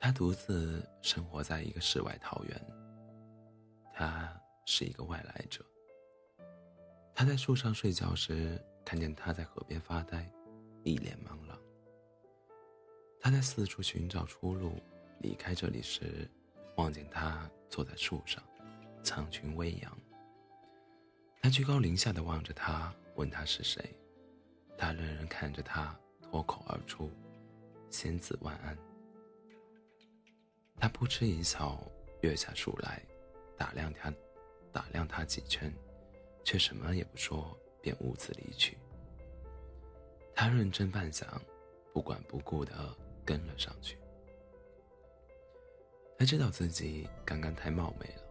他独自生活在一个世外桃源。他是一个外来者。他在树上睡觉时，看见他在河边发呆，一脸茫然。他在四处寻找出路，离开这里时，望见他坐在树上，苍群微扬。他居高临下的望着他，问他是谁。他愣愣看着他，脱口而出：“仙子晚安。”他扑哧一笑，跃下树来，打量他，打量他几圈，却什么也不说，便兀自离去。他认真半晌，不管不顾的跟了上去。他知道自己刚刚太冒昧了，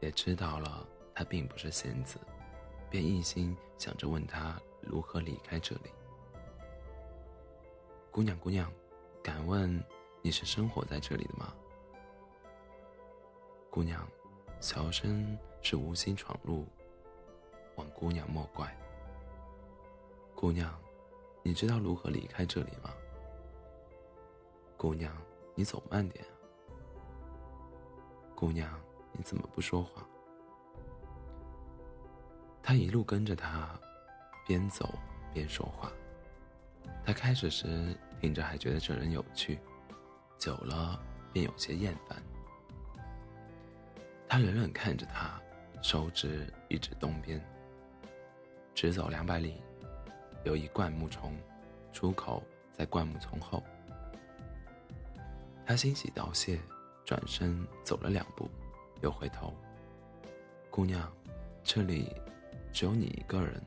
也知道了他并不是仙子，便一心想着问他如何离开这里。姑娘，姑娘，敢问你是生活在这里的吗？姑娘，小生是无心闯入，望姑娘莫怪。姑娘，你知道如何离开这里吗？姑娘，你走慢点。姑娘，你怎么不说话？他一路跟着他，边走边说话。他开始时听着还觉得这人有趣，久了便有些厌烦。他冷冷看着他，手指一指东边。直走两百里，有一灌木丛，出口在灌木丛后。他欣喜道谢，转身走了两步，又回头。姑娘，这里只有你一个人，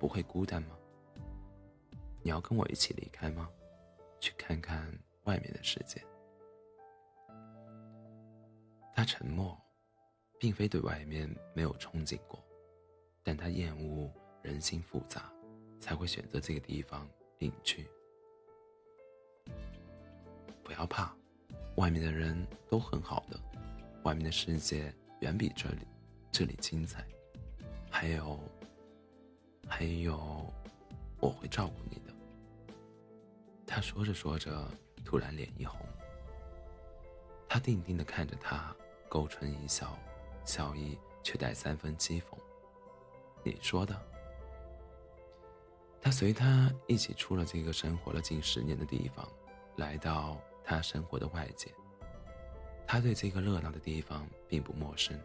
不会孤单吗？你要跟我一起离开吗？去看看外面的世界。他沉默。并非对外面没有憧憬过，但他厌恶人心复杂，才会选择这个地方隐去。不要怕，外面的人都很好的，外面的世界远比这里这里精彩。还有，还有，我会照顾你的。他说着说着，突然脸一红。他定定的看着他，勾唇一笑。笑意却带三分讥讽。你说的。他随他一起出了这个生活了近十年的地方，来到他生活的外界。他对这个热闹的地方并不陌生，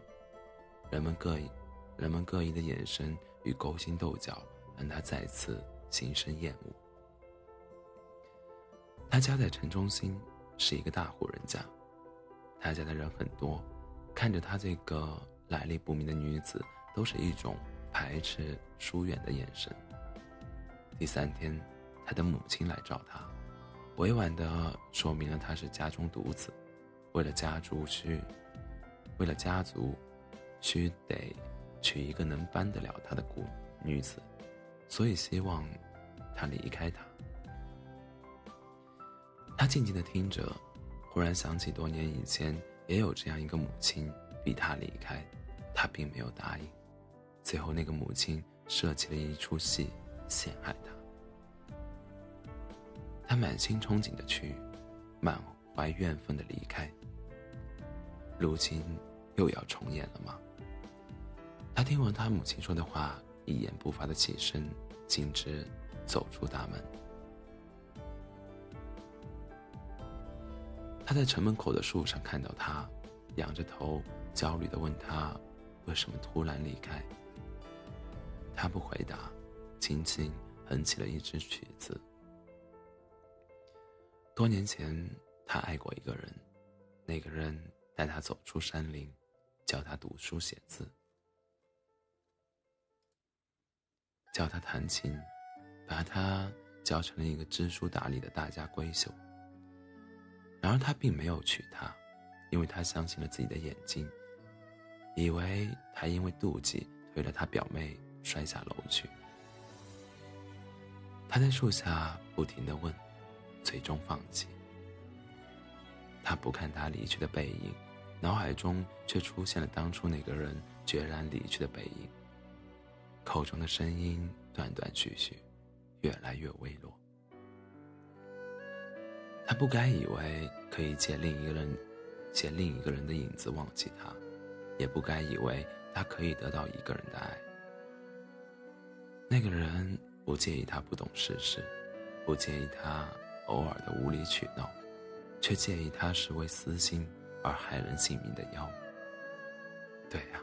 人们各异人们各异的眼神与勾心斗角，让他再次心生厌恶。他家在城中心，是一个大户人家，他家的人很多。看着他这个来历不明的女子，都是一种排斥疏远的眼神。第三天，他的母亲来找他，委婉地说明了他是家中独子，为了家族需，为了家族，需得娶一个能帮得了他的姑女子，所以希望他离开他。他静静地听着，忽然想起多年以前。也有这样一个母亲，逼他离开，他并没有答应。最后，那个母亲设计了一出戏，陷害他。他满心憧憬的去，满怀怨愤的离开。如今又要重演了吗？他听完他母亲说的话，一言不发的起身，径直走出大门。他在城门口的树上看到他，仰着头，焦虑地问他：“为什么突然离开？”他不回答，轻轻哼起了一支曲子。多年前，他爱过一个人，那个人带他走出山林，教他读书写字，教他弹琴，把他教成了一个知书达理的大家闺秀。然而他并没有娶她，因为他相信了自己的眼睛，以为他因为妒忌推了他表妹摔下楼去。他在树下不停的问，最终放弃。他不看他离去的背影，脑海中却出现了当初那个人决然离去的背影。口中的声音断断续续，越来越微弱。他不该以为可以借另一个人，借另一个人的影子忘记他，也不该以为他可以得到一个人的爱。那个人不介意他不懂世事，不介意他偶尔的无理取闹，却介意他是为私心而害人性命的妖。对呀，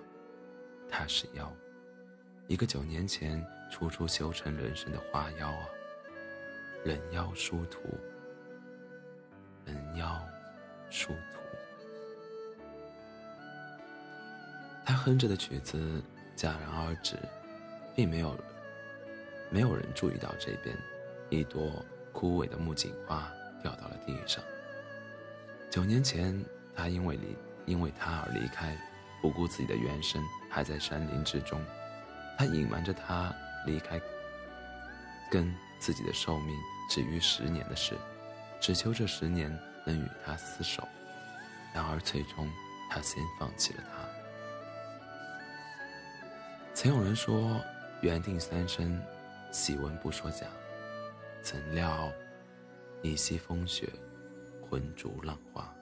他是妖，一个九年前初初修成人身的花妖啊！人妖殊途。人妖殊途。他哼着的曲子戛然而止，并没有没有人注意到这边一朵枯萎的木槿花掉到了地上。九年前，他因为离因为他而离开，不顾自己的原身还在山林之中，他隐瞒着他离开跟自己的寿命只余十年的事。只求这十年能与他厮守，然而最终他先放弃了他。曾有人说缘定三生，喜闻不说假，怎料一夕风雪，魂逐浪花。